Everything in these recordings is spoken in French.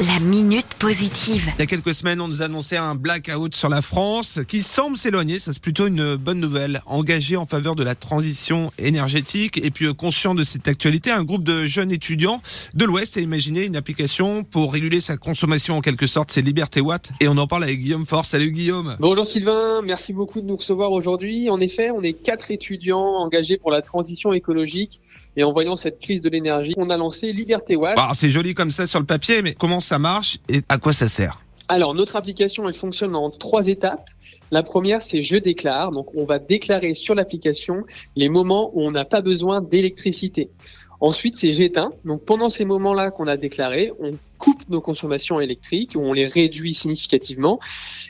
La minute positive. Il y a quelques semaines, on nous annonçait un blackout sur la France qui semble s'éloigner. Ça, c'est plutôt une bonne nouvelle. Engagé en faveur de la transition énergétique et puis euh, conscient de cette actualité, un groupe de jeunes étudiants de l'Ouest a imaginé une application pour réguler sa consommation en quelque sorte. C'est Liberté Watt. Et on en parle avec Guillaume Force. Salut Guillaume. Bonjour Sylvain, merci beaucoup de nous recevoir aujourd'hui. En effet, on est quatre étudiants engagés pour la transition écologique. Et en voyant cette crise de l'énergie, on a lancé Liberté Watt. Alors, c'est joli comme ça sur le papier, mais comment ça marche et à quoi ça sert Alors, notre application, elle fonctionne en trois étapes. La première, c'est je déclare. Donc, on va déclarer sur l'application les moments où on n'a pas besoin d'électricité. Ensuite, c'est j'éteins. Donc, pendant ces moments-là qu'on a déclarés, on coupe nos consommations électriques on les réduit significativement.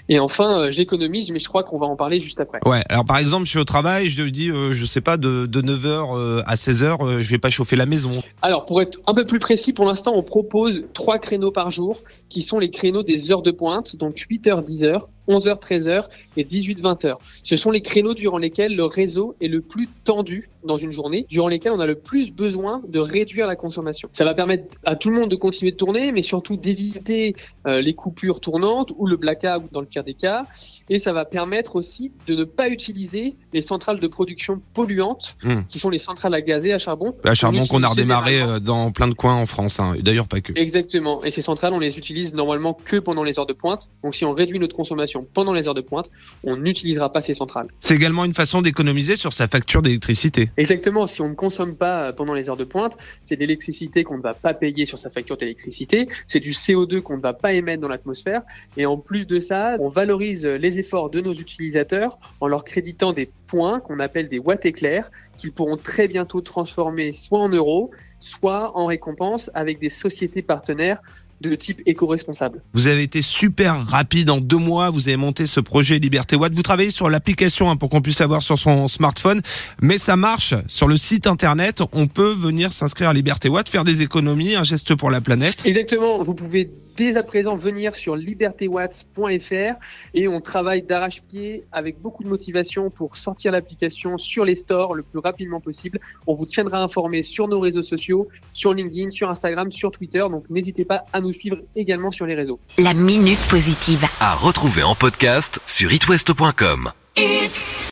Et enfin, euh, j'économise, mais je crois qu'on va en parler juste après. Ouais. Alors, par exemple, je suis au travail, je dis, euh, je sais pas, de, de 9h euh, à 16h, euh, je vais pas chauffer la maison. Alors, pour être un peu plus précis, pour l'instant, on propose trois créneaux par jour qui sont les créneaux des heures de pointe, donc 8h, 10h, 11h, 13h et 18, 20h. Ce sont les créneaux durant lesquels le réseau est le plus tendu dans une journée, durant lesquels on a le plus besoin de réduire la consommation. Ça va permettre à tout le monde de continuer de tourner, mais surtout d'éviter euh, les coupures tournantes ou le blackout dans le pire des cas. Et ça va permettre aussi de ne pas utiliser les centrales de production polluantes, Hmm. qui sont les centrales à gaz et à charbon. La charbon On qu'on a redémarré euh, dans plein de coins en France, hein. D'ailleurs pas que. Exactement. Et ces centrales, on les utilise normalement que pendant les heures de pointe. Donc si on réduit notre consommation pendant les heures de pointe, on n'utilisera pas ces centrales. C'est également une façon d'économiser sur sa facture d'électricité. Exactement. Si on ne consomme pas pendant les heures de pointe, c'est de l'électricité qu'on ne va pas payer sur sa facture d'électricité. C'est du CO2 qu'on ne va pas émettre dans l'atmosphère. Et en plus de ça, on valorise les efforts de nos utilisateurs en leur créditant des points qu'on appelle des watts éclairs qu'ils pourront très bientôt transformer soit en euros, soit en récompenses avec des sociétés partenaires de type éco-responsable. Vous avez été super rapide en deux mois. Vous avez monté ce projet Liberté Watt. Vous travaillez sur l'application hein, pour qu'on puisse avoir sur son smartphone. Mais ça marche sur le site internet. On peut venir s'inscrire à Liberté Watt, faire des économies, un geste pour la planète. Exactement, vous pouvez dès à présent venir sur libertywatts.fr et on travaille d'arrache-pied avec beaucoup de motivation pour sortir l'application sur les stores le plus rapidement possible. On vous tiendra informé sur nos réseaux sociaux, sur LinkedIn, sur Instagram, sur Twitter, donc n'hésitez pas à nous suivre également sur les réseaux. La minute positive. à retrouver en podcast sur itwest.com.